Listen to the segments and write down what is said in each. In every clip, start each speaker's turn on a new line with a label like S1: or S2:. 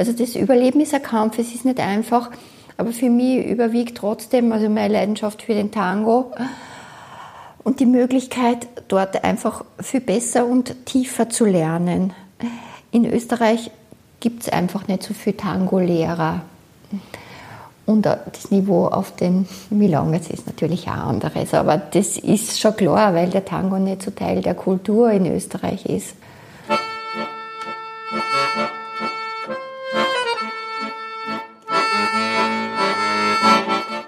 S1: Also das Überleben ist ein Kampf, es ist nicht einfach, aber für mich überwiegt trotzdem also meine Leidenschaft für den Tango und die Möglichkeit, dort einfach viel besser und tiefer zu lernen. In Österreich gibt es einfach nicht so viele Tango-Lehrer. Und das Niveau auf den Milongas ist natürlich auch anderes. Aber das ist schon klar, weil der Tango nicht so Teil der Kultur in Österreich ist.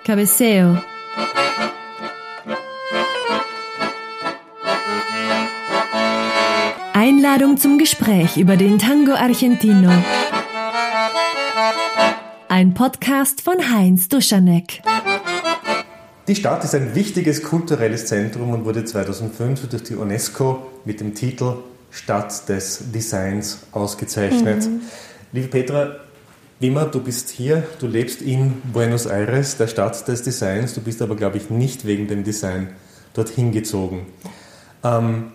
S2: Cabeceo. Einladung zum Gespräch über den Tango Argentino. Ein Podcast von Heinz Duschanek.
S3: Die Stadt ist ein wichtiges kulturelles Zentrum und wurde 2005 durch die UNESCO mit dem Titel Stadt des Designs ausgezeichnet. Mhm. Liebe Petra, Wimmer, du bist hier, du lebst in Buenos Aires, der Stadt des Designs, du bist aber, glaube ich, nicht wegen dem Design dorthin gezogen. Ähm,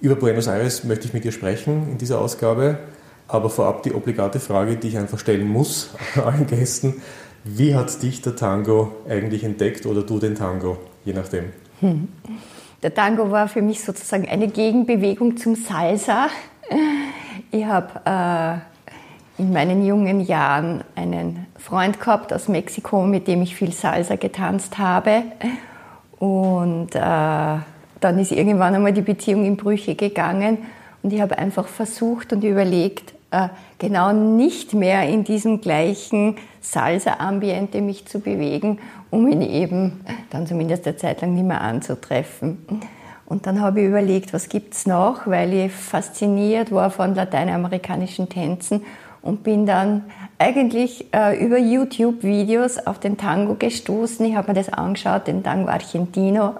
S3: über Buenos Aires möchte ich mit dir sprechen in dieser Ausgabe, aber vorab die obligate Frage, die ich einfach stellen muss allen Gästen. Wie hat dich der Tango eigentlich entdeckt oder du den Tango, je nachdem? Hm.
S1: Der Tango war für mich sozusagen eine Gegenbewegung zum Salsa. Ich habe äh, in meinen jungen Jahren einen Freund gehabt aus Mexiko, mit dem ich viel Salsa getanzt habe. Und äh, dann ist irgendwann einmal die Beziehung in Brüche gegangen und ich habe einfach versucht und überlegt, äh, genau nicht mehr in diesem gleichen Salsa-Ambiente mich zu bewegen, um ihn eben dann zumindest eine Zeit lang nicht mehr anzutreffen. Und dann habe ich überlegt, was gibt's noch, weil ich fasziniert war von lateinamerikanischen Tänzen und bin dann eigentlich äh, über YouTube-Videos auf den Tango gestoßen. Ich habe mir das angeschaut, den Tango Argentino,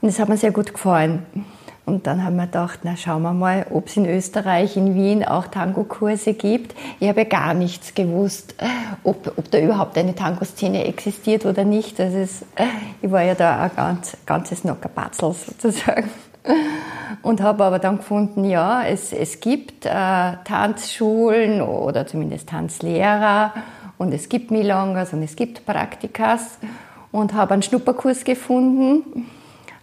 S1: und es hat mir sehr gut gefallen. Und dann haben wir gedacht, na schauen wir mal, ob es in Österreich, in Wien auch Tango-Kurse gibt. Ich habe ja gar nichts gewusst, ob, ob da überhaupt eine Tango-Szene existiert oder nicht. Das ist, ich war ja da ein ganz, ganzes Nockerpatzel sozusagen. Und habe aber dann gefunden, ja, es, es gibt äh, Tanzschulen oder zumindest Tanzlehrer und es gibt Milongas und es gibt Praktikas und habe einen Schnupperkurs gefunden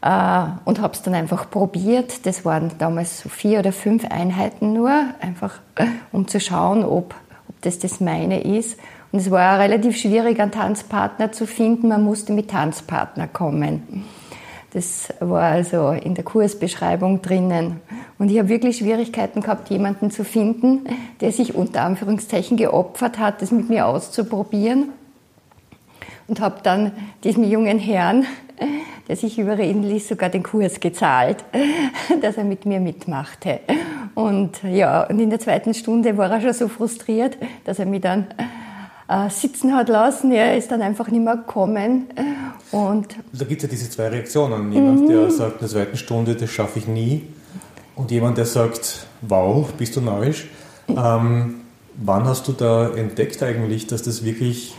S1: äh, und habe es dann einfach probiert. Das waren damals so vier oder fünf Einheiten nur, einfach äh, um zu schauen, ob, ob das das meine ist. Und es war relativ schwierig, einen Tanzpartner zu finden. Man musste mit Tanzpartner kommen. Das war also in der Kursbeschreibung drinnen. Und ich habe wirklich Schwierigkeiten gehabt, jemanden zu finden, der sich unter Anführungszeichen geopfert hat, das mit mir auszuprobieren. Und habe dann diesem jungen Herrn, der sich überreden ließ, sogar den Kurs gezahlt, dass er mit mir mitmachte. Und ja, und in der zweiten Stunde war er schon so frustriert, dass er mich dann äh, sitzen hat lassen. Er ist dann einfach nicht mehr gekommen. Und
S3: da gibt es ja diese zwei Reaktionen. Jemand, mhm. der sagt, in der zweiten Stunde, das schaffe ich nie. Und jemand, der sagt, wow, bist du narrisch. Ähm, wann hast du da entdeckt eigentlich, dass das wirklich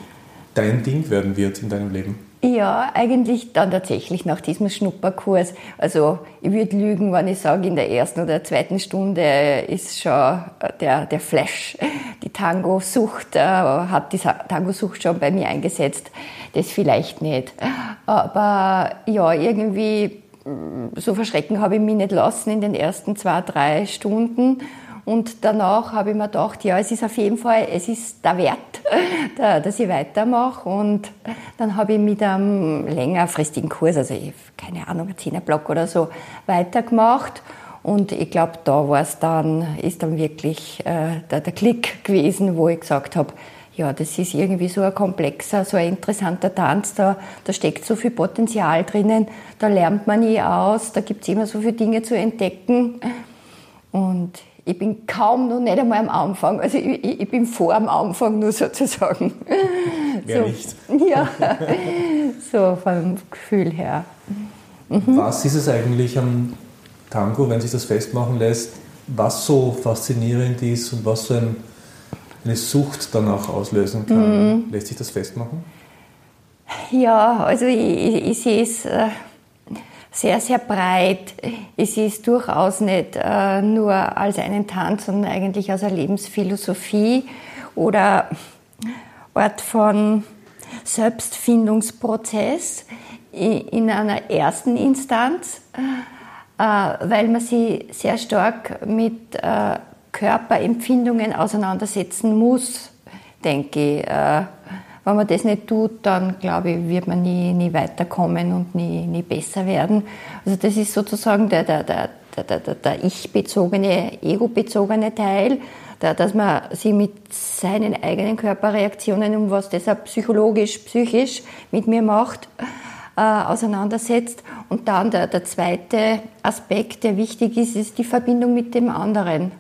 S3: dein Ding werden wird in deinem Leben?
S1: Ja, eigentlich dann tatsächlich nach diesem Schnupperkurs. Also ich würde lügen, wenn ich sage, in der ersten oder zweiten Stunde ist schon der, der Flash, die Tango-Sucht, äh, hat die Tango-Sucht schon bei mir eingesetzt. Das vielleicht nicht. Aber ja, irgendwie mm, so verschrecken habe ich mich nicht lassen in den ersten zwei, drei Stunden. Und danach habe ich mir gedacht, ja, es ist auf jeden Fall, es ist der Wert, dass ich weitermache. Und dann habe ich mit einem längerfristigen Kurs, also ich, keine Ahnung, ein Zehnerblock oder so, weitergemacht. Und ich glaube, da war es dann, ist dann wirklich äh, der, der Klick gewesen, wo ich gesagt habe, ja, das ist irgendwie so ein komplexer, so ein interessanter Tanz, da, da steckt so viel Potenzial drinnen, da lernt man nie aus, da gibt es immer so viele Dinge zu entdecken. Und ich bin kaum noch nicht einmal am Anfang. Also ich, ich bin vor am Anfang nur sozusagen.
S3: Wer so, nicht?
S1: Ja, so vom Gefühl her.
S3: Mhm. Was ist es eigentlich am Tango, wenn sich das festmachen lässt, was so faszinierend ist und was so ein, eine Sucht danach auslösen kann? Mhm. Lässt sich das festmachen?
S1: Ja, also ich, ich, ich sehe es äh, sehr, sehr breit. Es ist durchaus nicht äh, nur als einen Tanz, sondern eigentlich als eine Lebensphilosophie. oder Art von Selbstfindungsprozess in einer ersten Instanz, äh, weil man sich sehr stark mit äh, Körperempfindungen auseinandersetzen muss, denke ich. Wenn man das nicht tut, dann glaube ich, wird man nie, nie weiterkommen und nie, nie besser werden. Also das ist sozusagen der, der, der, der, der, der ich-bezogene, ego-bezogene Teil, der, dass man sich mit seinen eigenen Körperreaktionen und was das auch psychologisch, psychisch mit mir macht, äh, auseinandersetzt. Und dann der, der zweite Aspekt, der wichtig ist, ist die Verbindung mit dem anderen,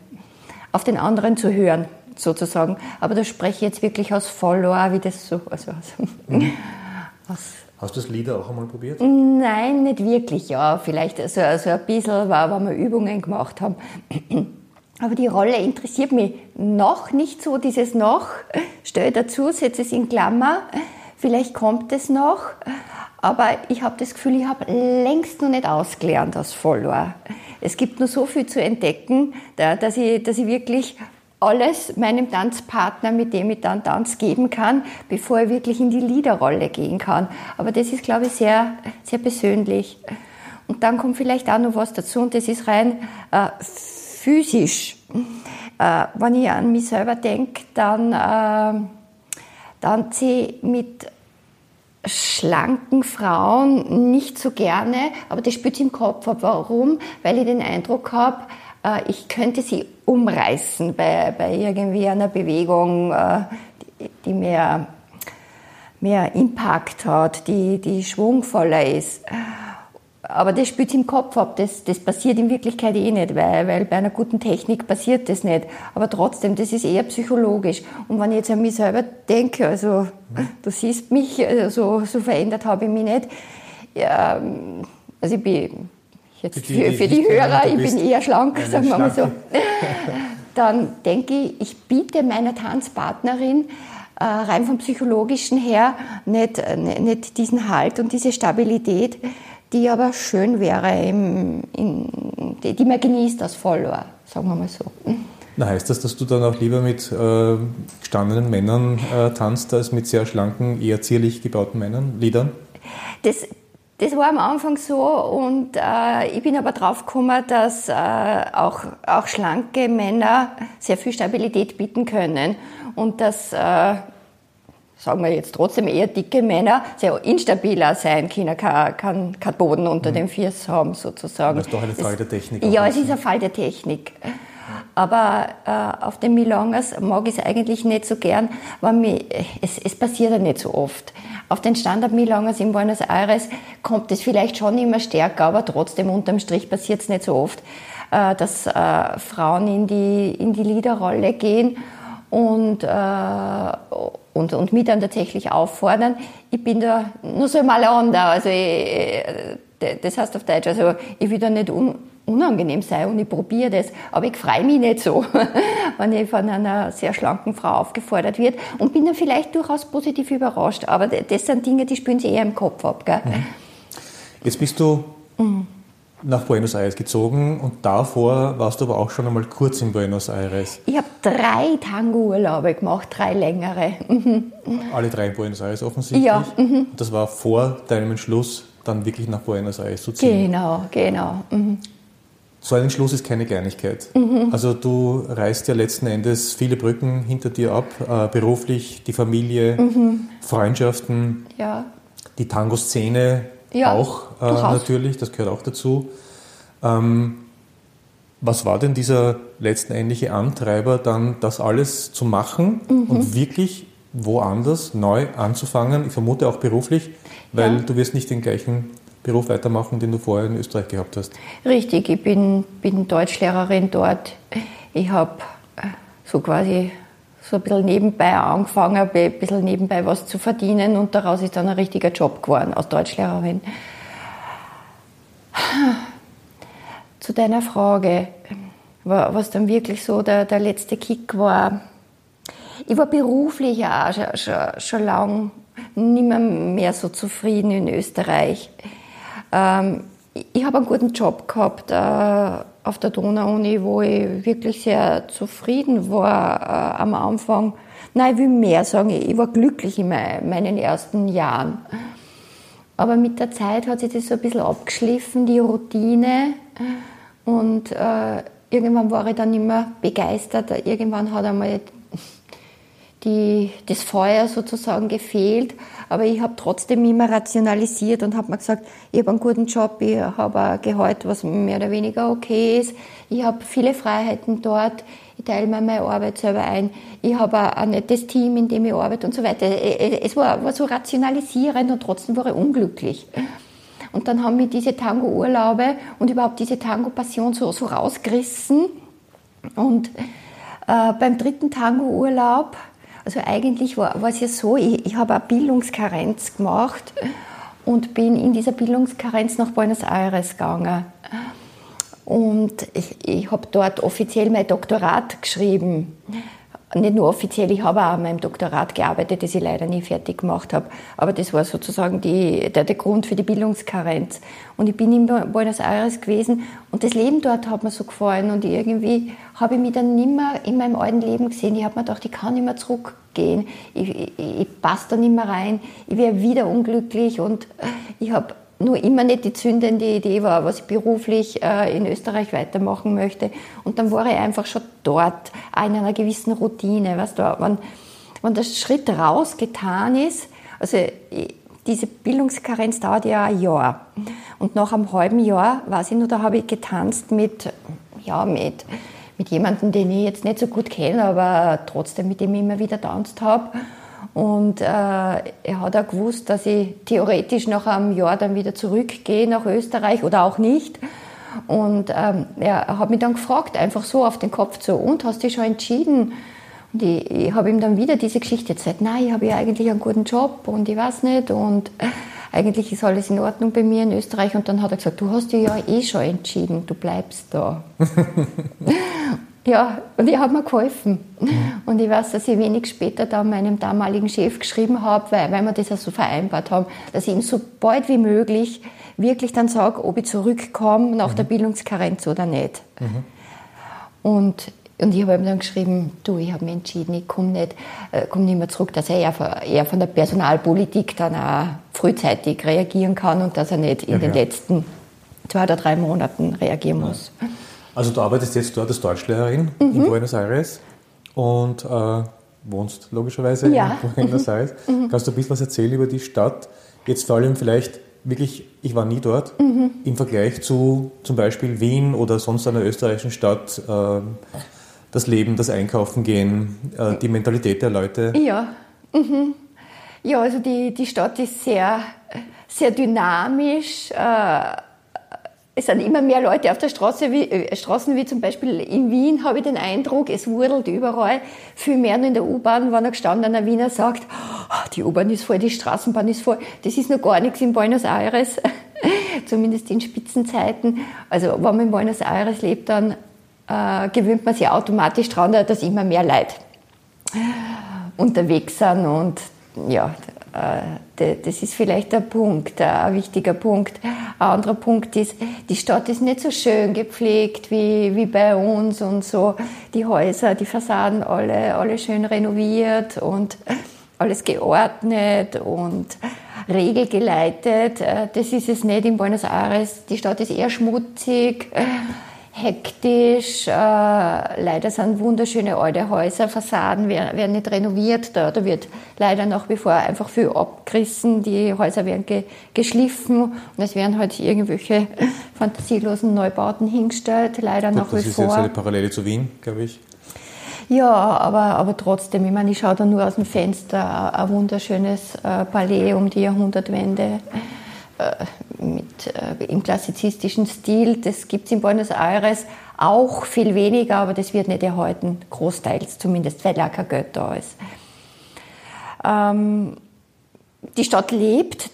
S1: auf den anderen zu hören sozusagen. Aber da spreche ich jetzt wirklich aus Follower, wie das so. Also, also mhm.
S3: Hast du das Lieder auch einmal probiert?
S1: Nein, nicht wirklich. Ja, vielleicht so, so ein bisschen, weil wir Übungen gemacht haben. Aber die Rolle interessiert mich noch nicht so. Dieses noch, stelle dazu, setze es in Klammer. Vielleicht kommt es noch. Aber ich habe das Gefühl, ich habe längst noch nicht ausgelernt als Follower. Es gibt nur so viel zu entdecken, dass ich, dass ich wirklich alles meinem Tanzpartner, mit dem ich dann Tanz geben kann, bevor er wirklich in die Liederrolle gehen kann. Aber das ist, glaube ich, sehr, sehr persönlich. Und dann kommt vielleicht auch noch was dazu, und das ist rein äh, physisch. Äh, wenn ich an mich selber denke, dann äh, tanze ich mit schlanken Frauen nicht so gerne, aber das spürt im Kopf ab. Warum? Weil ich den Eindruck habe, äh, ich könnte sie umreißen bei, bei irgendwie einer Bewegung, äh, die, die mehr, mehr Impact hat, die, die schwungvoller ist. Aber das spielt im Kopf ab, das, das passiert in Wirklichkeit eh nicht, weil, weil bei einer guten Technik passiert das nicht. Aber trotzdem, das ist eher psychologisch. Und wenn ich jetzt an mich selber denke, also du siehst mich, also, so verändert habe ich mich nicht. Ja, also ich bin jetzt für, die, für die Hörer, ich bin eher schlank, sagen wir mal so. Dann denke ich, ich biete meiner Tanzpartnerin äh, rein vom Psychologischen her nicht, nicht diesen Halt und diese Stabilität, die aber schön wäre, im, in, die, die man genießt als Follower, sagen wir mal so.
S3: Na, heißt das, dass du dann auch lieber mit äh, gestandenen Männern äh, tanzt, als mit sehr schlanken, eher zierlich gebauten Männern, Liedern?
S1: Das, das war am Anfang so und äh, ich bin aber drauf gekommen, dass äh, auch, auch schlanke Männer sehr viel Stabilität bieten können und dass, äh, sagen wir jetzt trotzdem eher dicke Männer, sehr instabiler sein können, kein, kein, kein Boden unter mhm. dem Fies haben sozusagen.
S3: Das ist doch eine Frage der Technik.
S1: Ja, es ist ein Fall der Technik. Aber äh, auf den Milongas mag ich es eigentlich nicht so gern, weil mich, es, es passiert ja nicht so oft. Auf den Standard-Milongas in Buenos Aires kommt es vielleicht schon immer stärker, aber trotzdem unterm Strich passiert es nicht so oft, äh, dass äh, Frauen in die, in die Liederrolle gehen und, äh, und, und mich dann tatsächlich auffordern. Ich bin da nur so mal under, also ich, das heißt auf Deutsch, also ich will da nicht un, unangenehm sein und ich probiere das, aber ich freue mich nicht so, wenn ich von einer sehr schlanken Frau aufgefordert wird und bin dann vielleicht durchaus positiv überrascht, aber das sind Dinge, die spüren sie eher im Kopf ab. Gell? Mhm.
S3: Jetzt bist du mhm. nach Buenos Aires gezogen und davor warst du aber auch schon einmal kurz in Buenos Aires.
S1: Ich habe drei Tango-Urlaube gemacht, drei längere. Mhm.
S3: Alle drei in Buenos Aires offensichtlich?
S1: Ja. Mhm.
S3: Das war vor deinem Entschluss, dann wirklich nach Buenos Aires zu ziehen?
S1: Genau, genau. Mhm.
S3: So ein Entschluss ist keine Kleinigkeit. Mhm. Also du reißt ja letzten Endes viele Brücken hinter dir ab, äh, beruflich, die Familie, mhm. Freundschaften,
S1: ja.
S3: die Tango-Szene ja, auch äh, natürlich, das gehört auch dazu. Ähm, was war denn dieser letztendliche Antreiber, dann das alles zu machen mhm. und wirklich woanders neu anzufangen? Ich vermute auch beruflich, weil ja. du wirst nicht den gleichen Beruf weitermachen, den du vorher in Österreich gehabt hast?
S1: Richtig, ich bin, bin Deutschlehrerin dort. Ich habe äh, so quasi so ein bisschen nebenbei angefangen, ein bisschen nebenbei was zu verdienen und daraus ist dann ein richtiger Job geworden als Deutschlehrerin. Zu deiner Frage, was dann wirklich so der, der letzte Kick war. Ich war beruflich auch schon, schon, schon lange nicht mehr, mehr so zufrieden in Österreich. Ähm, ich habe einen guten Job gehabt äh, auf der Donau-Uni, wo ich wirklich sehr zufrieden war äh, am Anfang. Nein, ich will mehr sagen. Ich war glücklich in meinen ersten Jahren. Aber mit der Zeit hat sich das so ein bisschen abgeschliffen, die Routine. Und äh, irgendwann war ich dann immer begeistert. Irgendwann hat einmal die, das Feuer sozusagen gefehlt. Aber ich habe trotzdem immer rationalisiert und habe mir gesagt, ich habe einen guten Job, ich habe ein Gehalt, was mehr oder weniger okay ist. Ich habe viele Freiheiten dort. Ich teile mir meine Arbeit selber ein. Ich habe ein nettes Team, in dem ich arbeite und so weiter. Es war, war so rationalisierend und trotzdem war ich unglücklich. Und dann haben mich diese Tango-Urlaube und überhaupt diese Tango-Passion so, so rausgerissen. Und äh, beim dritten Tango-Urlaub also eigentlich war, war es ja so, ich, ich habe eine Bildungskarenz gemacht und bin in dieser Bildungskarenz nach Buenos Aires gegangen. Und ich, ich habe dort offiziell mein Doktorat geschrieben nicht nur offiziell, ich habe auch an meinem Doktorat gearbeitet, das ich leider nie fertig gemacht habe. Aber das war sozusagen die, der, der Grund für die Bildungskarenz. Und ich bin in Buenos Aires gewesen und das Leben dort hat mir so gefallen. Und irgendwie habe ich mich dann nicht mehr in meinem alten Leben gesehen. Ich habe mir gedacht, ich kann nicht mehr zurückgehen. Ich, ich, ich passe da nicht mehr rein. Ich wäre wieder unglücklich und ich habe nur immer nicht die zündende Idee war, was ich beruflich äh, in Österreich weitermachen möchte. Und dann war ich einfach schon dort, in einer gewissen Routine. Weißt du, wenn, wenn der Schritt raus getan ist, also diese Bildungskarenz dauert ja ein Jahr. Und nach einem halben Jahr, weiß ich nur, da habe ich getanzt mit, ja, mit, mit jemandem, den ich jetzt nicht so gut kenne, aber trotzdem mit dem ich immer wieder tanzt habe. Und äh, er hat auch gewusst, dass ich theoretisch nach einem Jahr dann wieder zurückgehe nach Österreich oder auch nicht. Und ähm, er hat mich dann gefragt, einfach so auf den Kopf zu, und hast du dich schon entschieden? Und ich, ich habe ihm dann wieder diese Geschichte erzählt, nein, ich habe ja eigentlich einen guten Job und ich weiß nicht und eigentlich ist alles in Ordnung bei mir in Österreich. Und dann hat er gesagt, du hast dich ja eh schon entschieden, du bleibst da. Ja, und ich habe mir geholfen. Mhm. Und ich weiß, dass ich wenig später da meinem damaligen Chef geschrieben habe, weil, weil wir das ja so vereinbart haben, dass ich ihm so bald wie möglich wirklich dann sage, ob ich zurückkomme nach mhm. der Bildungskarenz oder nicht. Mhm. Und, und ich habe ihm dann geschrieben, du, ich habe mich entschieden, ich komme nicht, äh, komm nicht mehr zurück, dass er eher von, eher von der Personalpolitik dann auch frühzeitig reagieren kann und dass er nicht in ja, den ja. letzten zwei oder drei Monaten reagieren muss.
S3: Also du arbeitest jetzt dort als Deutschlehrerin mhm. in Buenos Aires und äh, wohnst logischerweise ja. in Buenos Aires. Mhm. Kannst du ein bisschen was erzählen über die Stadt? Jetzt vor allem vielleicht wirklich, ich war nie dort, mhm. im Vergleich zu zum Beispiel Wien oder sonst einer österreichischen Stadt, äh, das Leben, das Einkaufen gehen, äh, die Mentalität der Leute.
S1: Ja, mhm. ja also die, die Stadt ist sehr, sehr dynamisch äh, es sind immer mehr Leute auf der Straße, wie, äh, Straßen, wie zum Beispiel in Wien, habe ich den Eindruck, es wurdelt überall. Viel mehr nur in der U-Bahn, wenn ein gestandener Wiener sagt, oh, die U-Bahn ist voll, die Straßenbahn ist voll. Das ist noch gar nichts in Buenos Aires, zumindest in Spitzenzeiten. Also wenn man in Buenos Aires lebt, dann äh, gewöhnt man sich automatisch daran, dass immer mehr Leute unterwegs sind und ja, äh, das ist vielleicht ein Punkt, ein wichtiger Punkt. Ein anderer Punkt ist, die Stadt ist nicht so schön gepflegt wie, wie bei uns und so. Die Häuser, die Fassaden, alle, alle schön renoviert und alles geordnet und regelgeleitet. Äh, das ist es nicht in Buenos Aires. Die Stadt ist eher schmutzig hektisch. Äh, leider sind wunderschöne alte Häuser, Fassaden werden, werden nicht renoviert. Da, da, wird leider nach wie vor einfach viel abgerissen. Die Häuser werden ge, geschliffen und es werden halt irgendwelche fantasielosen Neubauten hingestellt. Leider Gut, nach wie vor. Das ist jetzt
S3: eine Parallele zu Wien, glaube ich.
S1: Ja, aber, aber trotzdem, ich meine, ich schaue da nur aus dem Fenster ein wunderschönes äh, Palais um die Jahrhundertwende. Äh, mit, äh, im klassizistischen Stil. Das gibt es in Buenos Aires auch viel weniger, aber das wird nicht erhalten, großteils zumindest, weil kein Geld da ist. Ähm, die Stadt lebt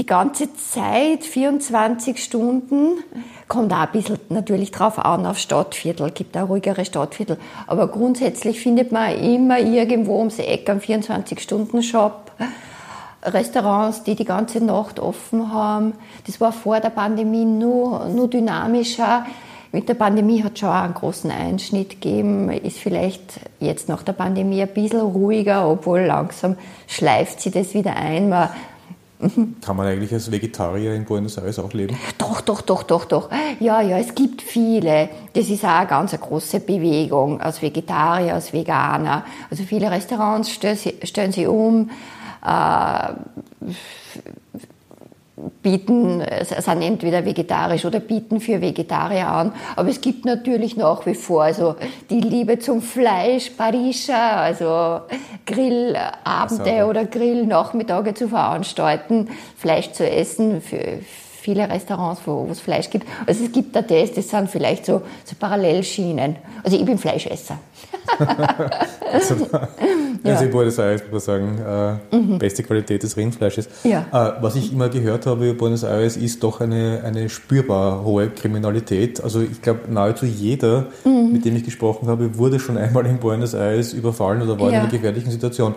S1: die ganze Zeit, 24 Stunden. Kommt auch ein bisschen natürlich drauf an, auf Stadtviertel, gibt auch ruhigere Stadtviertel. Aber grundsätzlich findet man immer irgendwo ums Eck einen 24-Stunden-Shop. Restaurants, die die ganze Nacht offen haben. Das war vor der Pandemie nur, nur dynamischer. mit der Pandemie hat es schon auch einen großen Einschnitt gegeben, ist vielleicht jetzt nach der Pandemie ein bisschen ruhiger, obwohl langsam schleift sie das wieder ein. Man
S3: kann man eigentlich als Vegetarier in Buenos Aires auch leben?
S1: Doch, doch, doch, doch, doch. Ja, ja, es gibt viele. Das ist auch eine ganz große Bewegung als Vegetarier, als Veganer. Also viele Restaurants stellen sie, stellen sie um. Äh, bieten, sind entweder vegetarisch oder bieten für Vegetarier an. Aber es gibt natürlich nach wie vor also die Liebe zum Fleisch, Parischer, also Grillabende also, oder Grillnachmittage zu veranstalten, Fleisch zu essen für viele Restaurants, wo, wo es Fleisch gibt. Also es gibt da das, das sind vielleicht so, so Parallelschienen. Also ich bin Fleischesser.
S3: also, ja. also in Buenos Aires muss man sagen, äh, mhm. beste Qualität des Rindfleisches. Ja. Äh, was ich immer gehört habe über Buenos Aires ist doch eine, eine spürbar hohe Kriminalität. Also ich glaube, nahezu jeder, mhm. mit dem ich gesprochen habe, wurde schon einmal in Buenos Aires überfallen oder war ja. in einer gefährlichen Situation.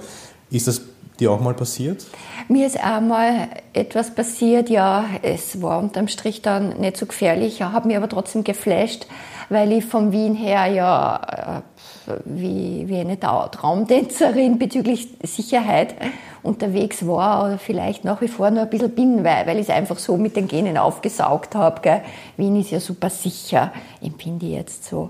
S3: Ist das dir auch mal passiert?
S1: Mir ist einmal etwas passiert, ja, es war unterm Strich dann nicht so gefährlich, hat mir aber trotzdem geflasht, weil ich von Wien her ja äh, wie, wie eine Traumtänzerin bezüglich Sicherheit unterwegs war oder vielleicht nach wie vor nur ein bisschen bin, weil, weil ich es einfach so mit den Genen aufgesaugt habe. Wien ist ja super sicher, empfinde ich jetzt so.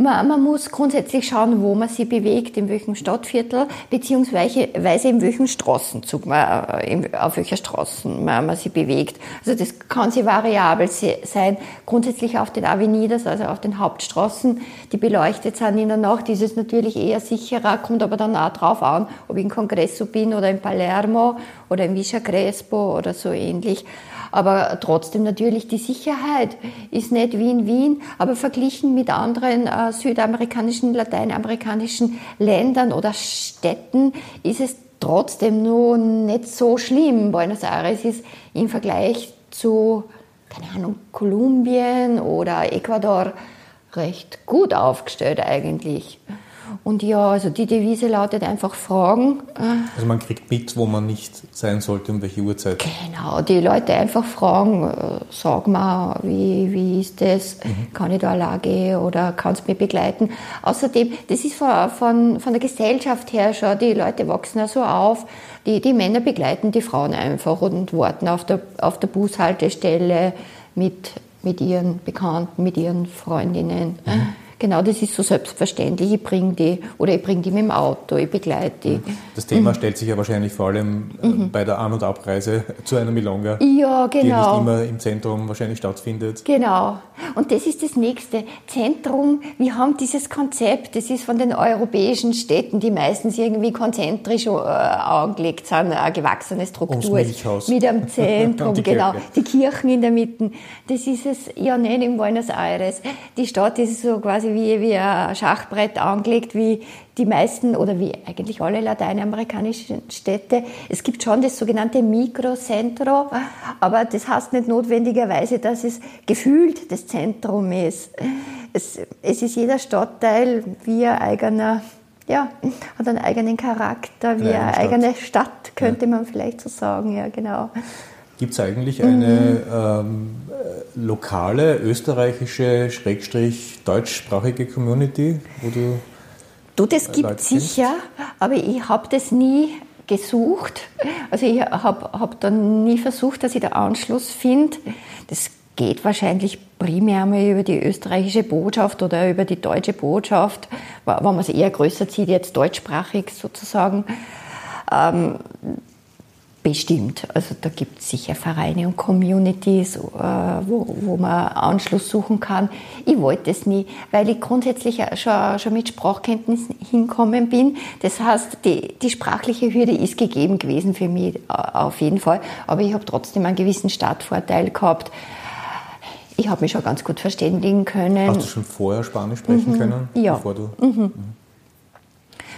S1: Man, man, muss grundsätzlich schauen, wo man sich bewegt, in welchem Stadtviertel, beziehungsweise in welchem Straßenzug man, äh, auf welcher Straßen man, man sich bewegt. Also das kann sehr variabel sein. Grundsätzlich auf den Avenidas, also auf den Hauptstraßen, die beleuchtet sind in der Nacht, ist es natürlich eher sicherer, kommt aber dann auch drauf an, ob ich in Congresso bin oder in Palermo oder in Villa Crespo oder so ähnlich. Aber trotzdem natürlich die Sicherheit ist nicht wie in Wien, aber verglichen mit anderen äh, südamerikanischen, lateinamerikanischen Ländern oder Städten ist es trotzdem nur nicht so schlimm. Buenos Aires ist im Vergleich zu, keine Ahnung, Kolumbien oder Ecuador recht gut aufgestellt eigentlich. Und ja, also die Devise lautet einfach Fragen.
S3: Also man kriegt mit, wo man nicht sein sollte, um welche Uhrzeit.
S1: Genau, die Leute einfach fragen, äh, sag mal, wie, wie ist das, mhm. kann ich da gehen oder kannst du mich begleiten. Außerdem, das ist von, von, von der Gesellschaft her schon, die Leute wachsen ja so auf, die, die Männer begleiten die Frauen einfach und warten auf der, auf der Bushaltestelle mit, mit ihren Bekannten, mit ihren Freundinnen. Mhm. Genau, das ist so selbstverständlich. Ich bringe die oder ich bringe die mit dem Auto, ich begleite die.
S3: Das Thema mhm. stellt sich ja wahrscheinlich vor allem äh, mhm. bei der An- und Abreise zu einer Milonga,
S1: ja, genau.
S3: die nicht immer im Zentrum wahrscheinlich stattfindet.
S1: Genau. Und das ist das nächste. Zentrum, wir haben dieses Konzept, das ist von den europäischen Städten, die meistens irgendwie konzentrisch äh, angelegt sind, eine gewachsene Struktur mit einem Zentrum, die genau, die Kirchen in der Mitte. Das ist es ja nicht in Buenos Aires. Die Stadt ist so quasi wie, wie ein Schachbrett angelegt, wie die meisten oder wie eigentlich alle lateinamerikanischen Städte. Es gibt schon das sogenannte Mikrocentro, aber das heißt nicht notwendigerweise, dass es gefühlt das Zentrum ist. Es, es ist jeder Stadtteil wie ein eigener ja, hat einen eigenen Charakter, wie eine eigene Stadt, könnte ja. man vielleicht so sagen, ja, genau.
S3: Gibt es eigentlich eine ähm, lokale österreichische, schrägstrich deutschsprachige Community, wo du.
S1: Du, das gibt es sicher, aber ich habe das nie gesucht. Also ich habe hab dann nie versucht, dass ich den Anschluss finde. Das geht wahrscheinlich primär mal über die österreichische Botschaft oder über die deutsche Botschaft, wenn man es eher größer zieht, jetzt deutschsprachig sozusagen. Ähm, Bestimmt. Also da gibt es sicher Vereine und Communities, äh, wo, wo man Anschluss suchen kann. Ich wollte es nie, weil ich grundsätzlich schon, schon mit Sprachkenntnissen hinkommen bin. Das heißt, die, die sprachliche Hürde ist gegeben gewesen für mich äh, auf jeden Fall. Aber ich habe trotzdem einen gewissen Startvorteil gehabt. Ich habe mich schon ganz gut verständigen können.
S3: Hast du schon vorher Spanisch sprechen
S1: mhm.
S3: können?
S1: Ja. Bevor du, mhm. Mhm.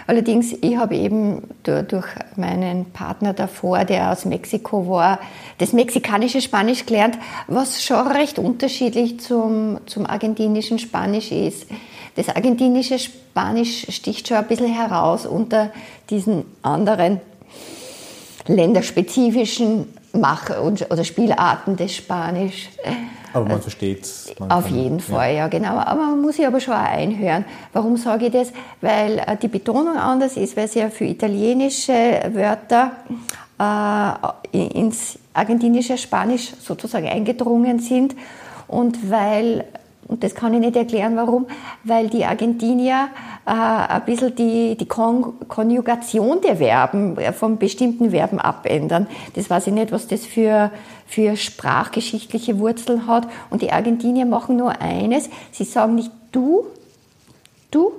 S1: Allerdings, ich habe eben durch meinen Partner davor, der aus Mexiko war, das mexikanische Spanisch gelernt, was schon recht unterschiedlich zum, zum argentinischen Spanisch ist. Das argentinische Spanisch sticht schon ein bisschen heraus unter diesen anderen länderspezifischen Mach- oder Spielarten des Spanisch.
S3: Aber man versteht es.
S1: Auf jeden Fall, ja. ja. genau. Aber man muss sich aber schon auch einhören. Warum sage ich das? Weil äh, die Betonung anders ist, weil sie ja für italienische Wörter äh, ins argentinische Spanisch sozusagen eingedrungen sind und weil und das kann ich nicht erklären, warum, weil die Argentinier äh, ein bisschen die, die Kon Konjugation der Verben, äh, von bestimmten Verben abändern. Das weiß ich nicht, was das für, für sprachgeschichtliche Wurzeln hat. Und die Argentinier machen nur eines, sie sagen nicht du, du,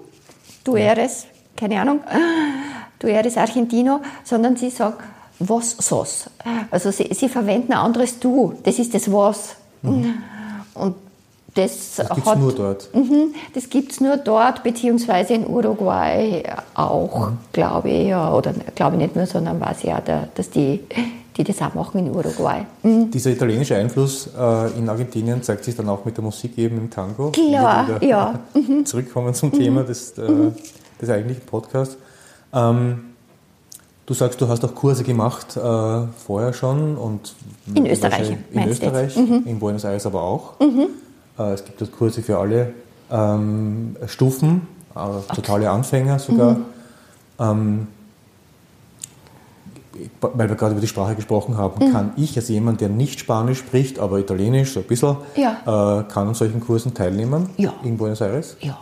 S1: du eres, keine Ahnung, du eres Argentino, sondern sie sagen was sos. Also sie, sie verwenden ein anderes du, das ist das was. Mhm. Und das,
S3: das gibt es nur dort.
S1: Mhm, das gibt es nur dort, beziehungsweise in Uruguay auch, mhm. glaube ich. Ja, oder glaube ich nicht nur, sondern weiß ich ja, dass die, die das auch machen in Uruguay.
S3: Mhm. Dieser italienische Einfluss äh, in Argentinien zeigt sich dann auch mit der Musik eben im Tango.
S1: Klar, ja.
S3: Mhm. Zurückkommen zum Thema des, äh, mhm. des eigentlichen Podcasts. Ähm, Du sagst, du hast auch Kurse gemacht äh, vorher schon und
S1: in Österreich.
S3: In Österreich, mhm. in Buenos Aires aber auch. Mhm. Äh, es gibt dort Kurse für alle ähm, Stufen, äh, totale Anfänger sogar. Mhm. Ähm, weil wir gerade über die Sprache gesprochen haben, mhm. kann ich als jemand, der nicht Spanisch spricht, aber Italienisch so ein bisschen, ja. äh, kann an solchen Kursen teilnehmen
S1: ja.
S3: in Buenos Aires?
S1: Ja.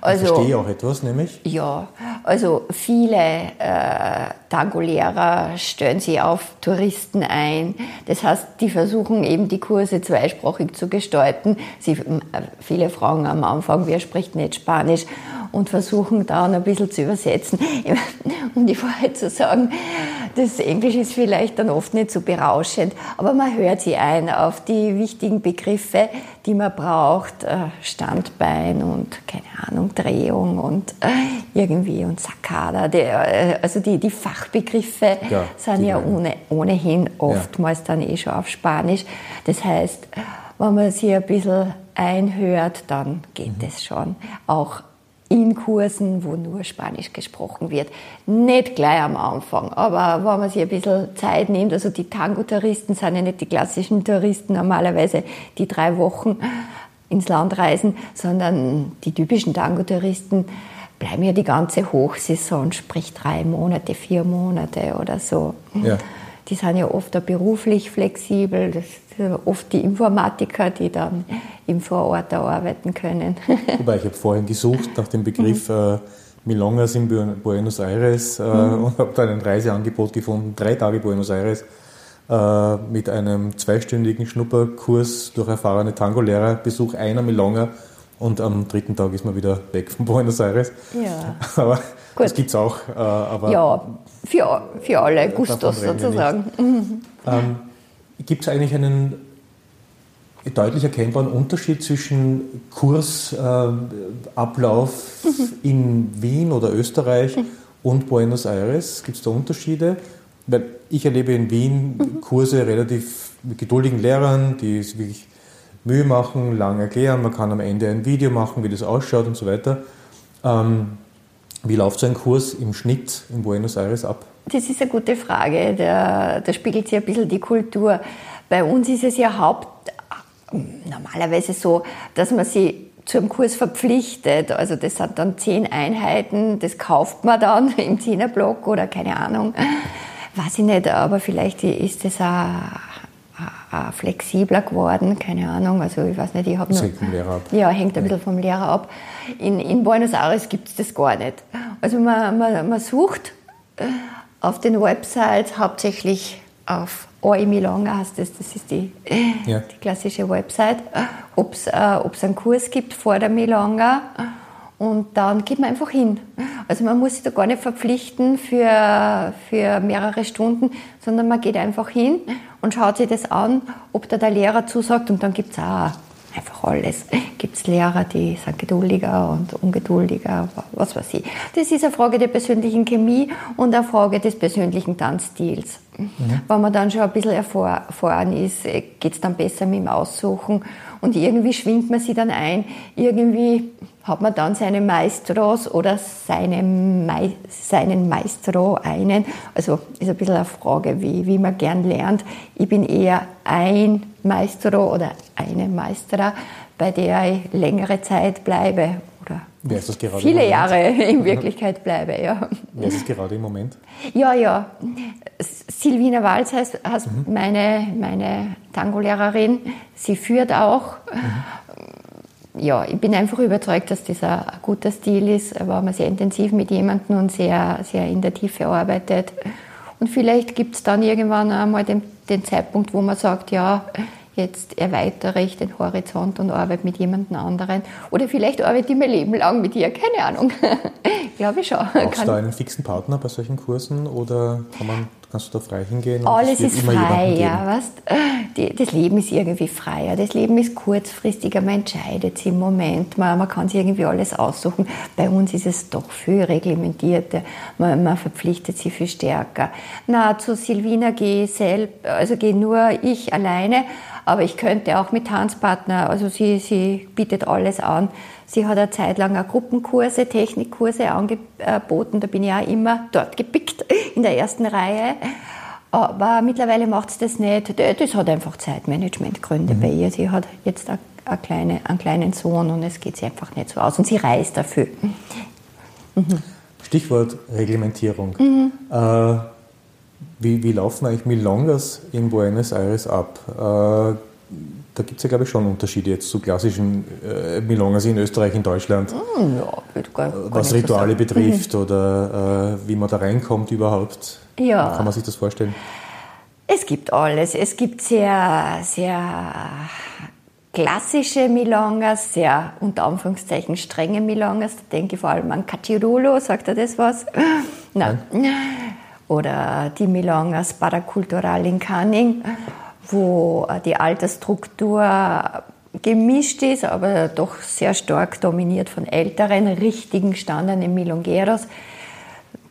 S3: Also, ich verstehe auch etwas, nämlich?
S1: Ja, also viele äh, Tango-Lehrer stellen sich auf Touristen ein. Das heißt, die versuchen eben die Kurse zweisprachig zu gestalten. Sie, äh, viele fragen am Anfang, wer spricht nicht Spanisch und versuchen dann ein bisschen zu übersetzen. Um die Wahrheit zu sagen, das Englisch ist vielleicht dann oft nicht so berauschend, aber man hört sie ein auf die wichtigen Begriffe, die man braucht. Äh, Standbein und, keine Ahnung, Drehung und äh, irgendwie und Saccada. Äh, also die, die Fachbegriffe ja, sind ja ohne, ohnehin oftmals ja. dann eh schon auf Spanisch. Das heißt, wenn man sie ein bisschen einhört, dann geht mhm. es schon. Auch in Kursen, wo nur Spanisch gesprochen wird. Nicht gleich am Anfang, aber wenn man sich ein bisschen Zeit nimmt, also die Tango-Touristen sind ja nicht die klassischen Touristen normalerweise, die drei Wochen ins Land reisen, sondern die typischen Tango-Touristen bleiben ja die ganze Hochsaison, sprich drei Monate, vier Monate oder so. Ja. Die sind ja oft auch beruflich flexibel. Das sind oft die Informatiker, die dann im Vorort arbeiten können.
S3: Wobei, ich habe vorhin gesucht nach dem Begriff mhm. äh, Milongas in Buenos Aires äh, mhm. und habe dann ein Reiseangebot gefunden, drei Tage Buenos Aires äh, mit einem zweistündigen Schnupperkurs durch erfahrene Tango-Lehrer, Besuch einer Milonga und am dritten Tag ist man wieder weg von Buenos Aires.
S1: Ja.
S3: Aber Gut. das gibt es auch. Äh, aber
S1: ja, für, für alle Gustos sozusagen. Mhm.
S3: Ähm, gibt es eigentlich einen deutlich erkennbaren Unterschied zwischen Kursablauf äh, mhm. in Wien oder Österreich mhm. und Buenos Aires? Gibt es da Unterschiede? Weil ich erlebe in Wien mhm. Kurse relativ mit geduldigen Lehrern, die sich wirklich Mühe machen, lang erklären. Man kann am Ende ein Video machen, wie das ausschaut und so weiter. Ähm, wie läuft so ein Kurs im Schnitt in Buenos Aires ab?
S1: Das ist eine gute Frage. Da, da spiegelt sich ein bisschen die Kultur. Bei uns ist es ja haupt, normalerweise so, dass man sich zu einem Kurs verpflichtet. Also das sind dann zehn Einheiten, das kauft man dann im Zehnerblock oder keine Ahnung. Weiß ich nicht, aber vielleicht ist das auch flexibler geworden, keine Ahnung. Also ich weiß nicht, ich habe nur.
S3: Hängt vom Lehrer ab.
S1: Ja, hängt ein bisschen vom Lehrer ab. In, in Buenos Aires gibt es das gar nicht. Also man, man, man sucht auf den Websites hauptsächlich auf Oi Milonga heißt das, das ist die, ja. die klassische Website, ob es äh, einen Kurs gibt vor der Milonga und dann geht man einfach hin. Also man muss sich da gar nicht verpflichten für, für mehrere Stunden, sondern man geht einfach hin und schaut sich das an, ob da der Lehrer zusagt und dann gibt es auch einfach alles. Gibt es Lehrer, die sind geduldiger und ungeduldiger, was weiß ich. Das ist eine Frage der persönlichen Chemie und eine Frage des persönlichen Tanzstils. Mhm. Wenn man dann schon ein bisschen erfahren ist, geht es dann besser mit dem Aussuchen und irgendwie schwingt man sich dann ein, irgendwie hat man dann seine Maestros oder seine Me seinen Maestro einen. Also ist ein bisschen eine Frage, wie, wie man gern lernt. Ich bin eher ein Maestro oder eine Maestra, bei der ich längere Zeit bleibe oder
S3: Wer ist das gerade
S1: viele Jahre in Wirklichkeit bleibe. Ja.
S3: Wer ist es gerade im Moment?
S1: Ja, ja. Silvina Walz heißt, heißt mhm. meine, meine Tango-Lehrerin. Sie führt auch. Mhm. Ja, ich bin einfach überzeugt, dass das ein guter Stil ist, weil man sehr intensiv mit jemandem und sehr, sehr in der Tiefe arbeitet. Und vielleicht gibt es dann irgendwann einmal den, den Zeitpunkt, wo man sagt, ja, jetzt erweitere ich den Horizont und arbeite mit jemand anderen. Oder vielleicht arbeite ich mein Leben lang mit ihr, keine Ahnung. Glaube ich schon.
S3: Brauchst du da einen fixen Partner bei solchen Kursen oder kann man, kannst du da frei hingehen?
S1: Alles ist frei, ja. Weißt? das Leben ist irgendwie freier. Das Leben ist kurzfristiger, man entscheidet sich im Moment. Man, man kann sich irgendwie alles aussuchen. Bei uns ist es doch viel reglementierter. Man, man verpflichtet sich viel stärker. Na, zu Silvina gehe ich selbst, also gehe nur ich alleine aber ich könnte auch mit Tanzpartner, also sie, sie bietet alles an. Sie hat eine Zeit lang auch Gruppenkurse, Technikkurse angeboten, da bin ich auch immer dort gepickt, in der ersten Reihe. Aber mittlerweile macht sie das nicht. Das hat einfach Zeitmanagementgründe mhm. bei ihr. Sie hat jetzt eine, eine kleine, einen kleinen Sohn und es geht sie einfach nicht so aus. Und sie reist dafür.
S3: Mhm. Stichwort Reglementierung. Mhm. Äh, wie, wie laufen eigentlich Milongas in Buenos Aires ab? Äh, da gibt es ja, glaube ich, schon Unterschiede jetzt zu klassischen äh, Milongas in Österreich, in Deutschland. Mm, ja, gar, gar was Rituale so betrifft mhm. oder äh, wie man da reinkommt überhaupt. Ja. Wie kann man sich das vorstellen?
S1: Es gibt alles. Es gibt sehr, sehr klassische Milongas, sehr unter Anführungszeichen strenge Milongas. Da denke ich vor allem an Cachirulo, sagt er das was? Nein. Nein oder die Milongas Paracultural in Canning, wo die Altersstruktur gemischt ist, aber doch sehr stark dominiert von älteren, richtigen, standenden Milongueros.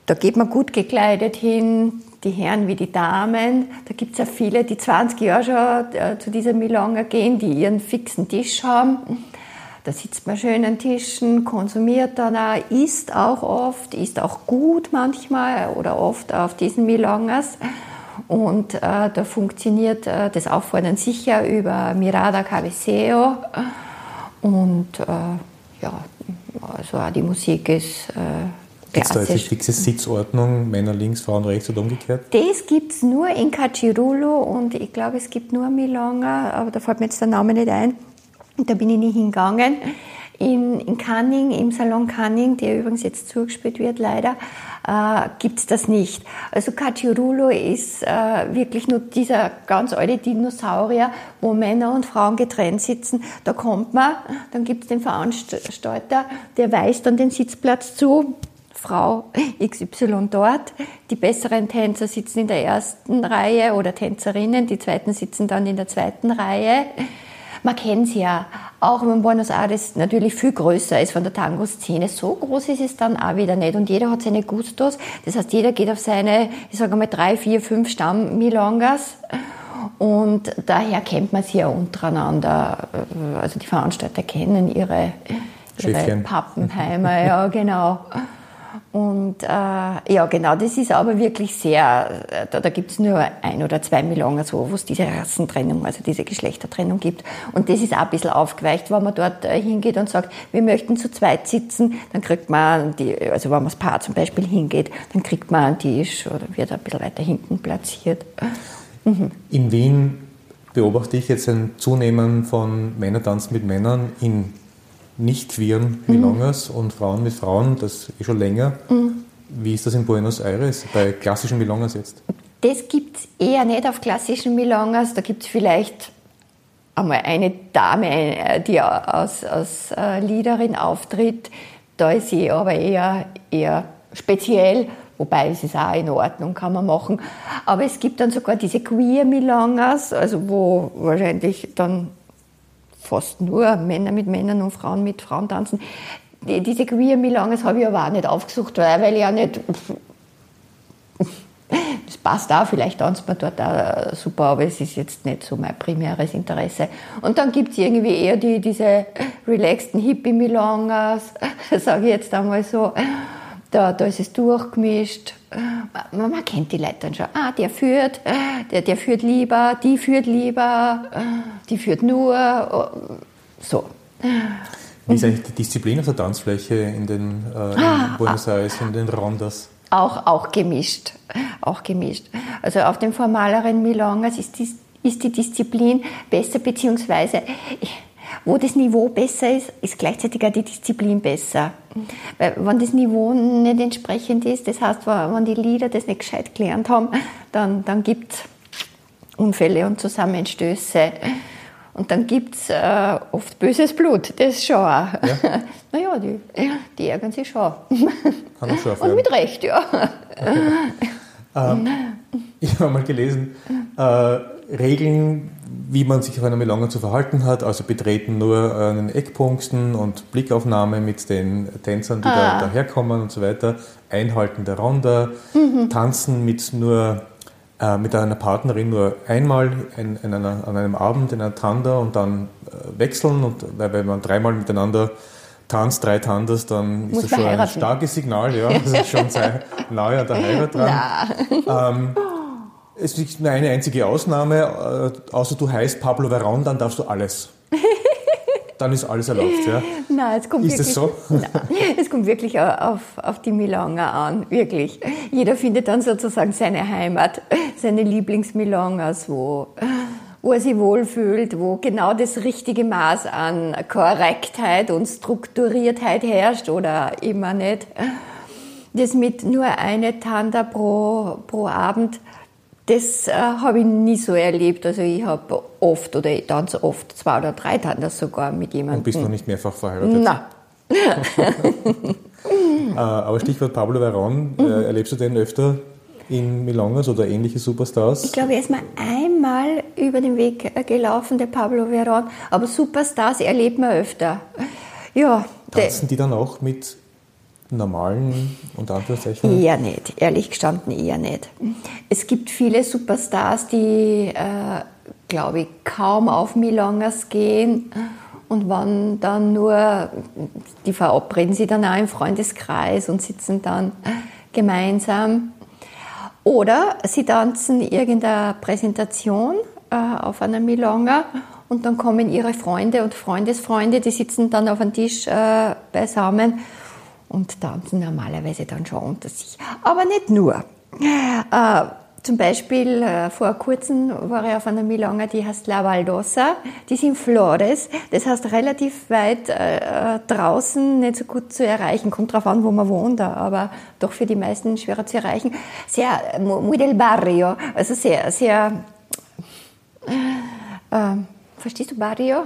S1: Da geht man gut gekleidet hin, die Herren wie die Damen. Da gibt es ja viele, die 20 Jahre schon äh, zu dieser Milonga gehen, die ihren fixen Tisch haben. Da sitzt man schön an Tischen, konsumiert dann auch, isst auch oft, isst auch gut manchmal oder oft auf diesen Milongas. Und äh, da funktioniert äh, das Auffordern sicher über Mirada Cabeceo. Und äh, ja, also auch die Musik ist äh,
S3: Gibt es da jetzt eine fixe Sitzordnung, Männer links, Frauen rechts oder umgekehrt?
S1: Das gibt es nur in Cachirulo und ich glaube, es gibt nur Milonga, aber da fällt mir jetzt der Name nicht ein. Da bin ich nie hingegangen. In, in Canning, im Salon Canning, der übrigens jetzt zugespielt wird, leider, äh, gibt es das nicht. Also Cachirulo ist äh, wirklich nur dieser ganz alte Dinosaurier, wo Männer und Frauen getrennt sitzen. Da kommt man, dann gibt es den Veranstalter, der weist dann den Sitzplatz zu. Frau XY dort. Die besseren Tänzer sitzen in der ersten Reihe oder Tänzerinnen, die zweiten sitzen dann in der zweiten Reihe man kennt es ja, auch wenn Buenos Aires natürlich viel größer ist von der Tango-Szene, so groß ist es dann auch wieder nicht. Und jeder hat seine Gustos. Das heißt, jeder geht auf seine, ich sage mal, drei, vier, fünf Stamm-Milongas. Und daher kennt man sie ja untereinander. Also die Veranstalter kennen ihre, ihre Pappenheimer, ja genau. Und äh, ja, genau, das ist aber wirklich sehr, äh, da, da gibt es nur ein oder zwei Millionen, so, wo es diese Rassentrennung, also diese Geschlechtertrennung gibt. Und das ist auch ein bisschen aufgeweicht, wenn man dort äh, hingeht und sagt, wir möchten zu zweit sitzen, dann kriegt man, die, also wenn man das Paar zum Beispiel hingeht, dann kriegt man einen Tisch oder wird ein bisschen weiter hinten platziert.
S3: Mhm. In Wien beobachte ich jetzt ein Zunehmen von Männertanz mit Männern in nicht queeren Milongas mhm. und Frauen mit Frauen, das eh schon länger. Mhm. Wie ist das in Buenos Aires bei klassischen Milongas jetzt?
S1: Das gibt es eher nicht auf klassischen Milongas. Da gibt es vielleicht einmal eine Dame, äh, die als, als äh, Liederin auftritt. Da ist sie aber eher, eher speziell, wobei es ist auch in Ordnung, kann man machen. Aber es gibt dann sogar diese Queer Milongas, also wo wahrscheinlich dann fast nur Männer mit Männern und Frauen mit Frauen tanzen. Die, diese queer Milongas habe ich aber auch nicht aufgesucht, weil ich ja nicht das passt auch, vielleicht tanzt man dort auch super, aber es ist jetzt nicht so mein primäres Interesse. Und dann gibt es irgendwie eher die, diese relaxten Hippie-Milongas, sage ich jetzt einmal so. Da, da ist es durchgemischt. Man, kennt die Leute dann schon. Ah, der führt, der, der führt lieber, die führt lieber, die führt nur. So.
S3: Wie ist eigentlich die Disziplin auf der Tanzfläche in den äh, in ah, Buenos Aires, in den Rondas?
S1: Auch, auch gemischt. Auch gemischt. Also auf den formaleren Milongas ist die, ist die Disziplin besser, beziehungsweise wo das Niveau besser ist, ist gleichzeitig auch die Disziplin besser. Weil wenn das Niveau nicht entsprechend ist, das heißt, wenn die Lieder das nicht gescheit gelernt haben, dann, dann gibt es Unfälle und Zusammenstöße. Und dann gibt es äh, oft böses Blut, das schon auch. Ja? naja, die, die ärgern sich schon.
S3: Kann auch schon
S1: Und mit Recht, ja.
S3: Okay. Ähm, ich habe mal gelesen, äh, Regeln, wie man sich auf einer Melange zu verhalten hat, also betreten nur einen Eckpunkten und Blickaufnahme mit den Tänzern, die ah. da daherkommen und so weiter, Einhalten der Ronda, mhm. Tanzen mit nur äh, mit einer Partnerin nur einmal in, in einer, an einem Abend in einer Tanda und dann äh, wechseln. Und weil wenn man dreimal miteinander tanzt, drei Tandas, dann Muss ist das schon heiraten. ein starkes Signal. Ja, das ist schon sehr nahe an der Heirat dran. Ähm, es ist nur eine einzige Ausnahme, äh, außer du heißt Pablo Veron, dann darfst du alles. dann ist alles erlaubt. Ja?
S1: Nein, es kommt
S3: ist
S1: wirklich,
S3: es so?
S1: Nein, es kommt wirklich auf, auf die Milonga an, wirklich. Jeder findet dann sozusagen seine Heimat, seine Lieblingsmilongas, wo, wo er sich wohlfühlt, wo genau das richtige Maß an Korrektheit und Strukturiertheit herrscht oder immer nicht. Das mit nur eine Tanda pro, pro Abend das äh, habe ich nie so erlebt. Also ich habe oft oder tanze oft zwei oder drei Tandas sogar mit jemandem.
S3: Und bist du nicht mehrfach verheiratet?
S1: Nein.
S3: äh, aber Stichwort Pablo Veron, äh, mhm. erlebst du den öfter in Milongas oder ähnliche Superstars?
S1: Ich glaube, er ist mal einmal über den Weg äh, gelaufen, der Pablo Veron. Aber Superstars erlebt man öfter. Ja.
S3: Tanzen die dann auch mit normalen, unter Anführungszeichen?
S1: Eher nicht, ehrlich gestanden eher nicht. Es gibt viele Superstars, die, äh, glaube ich, kaum auf Milongas gehen und wann dann nur, die verabreden sie dann auch im Freundeskreis und sitzen dann gemeinsam. Oder sie tanzen irgendeine Präsentation äh, auf einer Milonga und dann kommen ihre Freunde und Freundesfreunde, die sitzen dann auf einem Tisch äh, beisammen und tanzen normalerweise dann schon unter sich. Aber nicht nur. Äh, zum Beispiel äh, vor kurzem war ich auf einer Milonga, die heißt La Valdosa, die ist in Flores, das heißt relativ weit äh, draußen, nicht so gut zu erreichen, kommt drauf an, wo man wohnt, aber doch für die meisten schwerer zu erreichen. Sehr, muy del barrio, also sehr, sehr, äh, verstehst du Barrio?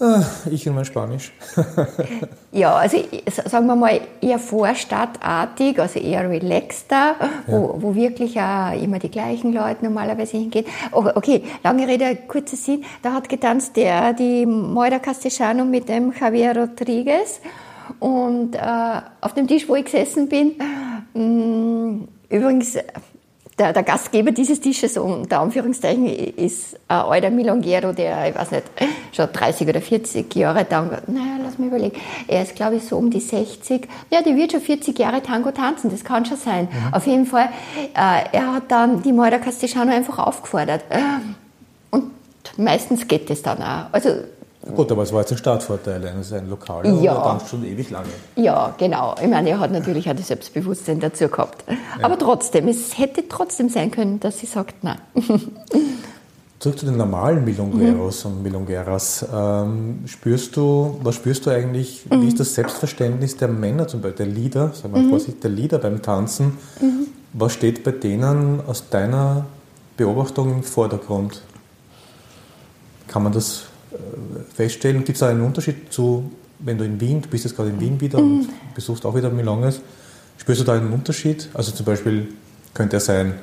S3: Ah, ich und mein Spanisch.
S1: ja, also sagen wir mal eher vorstadtartig, also eher relaxter, ja. wo, wo wirklich auch immer die gleichen Leute normalerweise hingehen. Okay, lange Rede, kurzer Sinn. Da hat getanzt der, die Moira Castellano mit dem Javier Rodriguez. Und äh, auf dem Tisch, wo ich gesessen bin, mh, mm, übrigens der, der, Gastgeber dieses Tisches, unter Anführungszeichen, ist ein alter Milongero, der, ich weiß nicht, schon 30 oder 40 Jahre Tango, naja, lass mich überlegen, er ist, glaube ich, so um die 60, ja, die wird schon 40 Jahre Tango tanzen, das kann schon sein. Mhm. Auf jeden Fall, äh, er hat dann die Moira Castellano einfach aufgefordert. Und meistens geht das dann auch. Also,
S3: Gut, aber es war jetzt ein Startvorteil, es ist ein Lokal,
S1: ja.
S3: der tanzt schon ewig lange.
S1: Ja, genau. Ich meine, er hat natürlich auch das Selbstbewusstsein dazu gehabt. Ja. Aber trotzdem, es hätte trotzdem sein können, dass sie sagt, nein.
S3: Zurück zu den normalen Milongueros mhm. und Milongueras. Ähm, spürst du, was spürst du eigentlich, mhm. wie ist das Selbstverständnis der Männer, zum Beispiel der Lieder, sagen wir mhm. vorsichtig, der Lieder beim Tanzen? Mhm. Was steht bei denen aus deiner Beobachtung im Vordergrund? Kann man das feststellen. Gibt es einen Unterschied zu, wenn du in Wien, du bist jetzt gerade in Wien wieder mhm. und besuchst auch wieder Milonges, spürst du da einen Unterschied? Also zum Beispiel könnte er sein,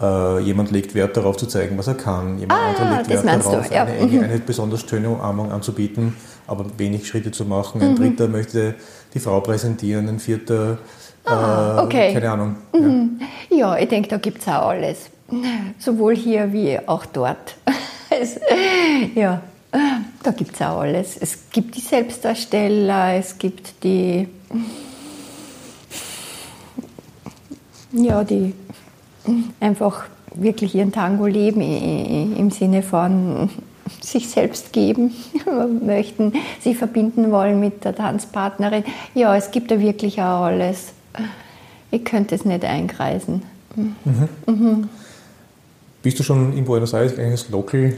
S3: äh, jemand legt Wert darauf zu zeigen, was er kann. Jemand
S1: Ah,
S3: anderer legt Wert darauf,
S1: ja.
S3: eine, eine, eine besonders schöne Umarmung anzubieten, aber wenig Schritte zu machen.
S1: Mhm.
S3: Ein dritter möchte die Frau präsentieren, ein vierter,
S1: Ah,
S3: äh,
S1: okay. Mhm.
S3: keine Ahnung.
S1: Ja, ich denke, da gibt es auch alles. Sowohl hier wie auch dort. Es, ja, da gibt es auch alles. Es gibt die Selbstdarsteller, es gibt die, ja, die einfach wirklich ihren Tango leben im Sinne von sich selbst geben möchten, sich verbinden wollen mit der Tanzpartnerin. Ja, es gibt da wirklich auch alles. Ich könnte es nicht einkreisen.
S3: Bist du schon in Buenos Aires eigentlich als Local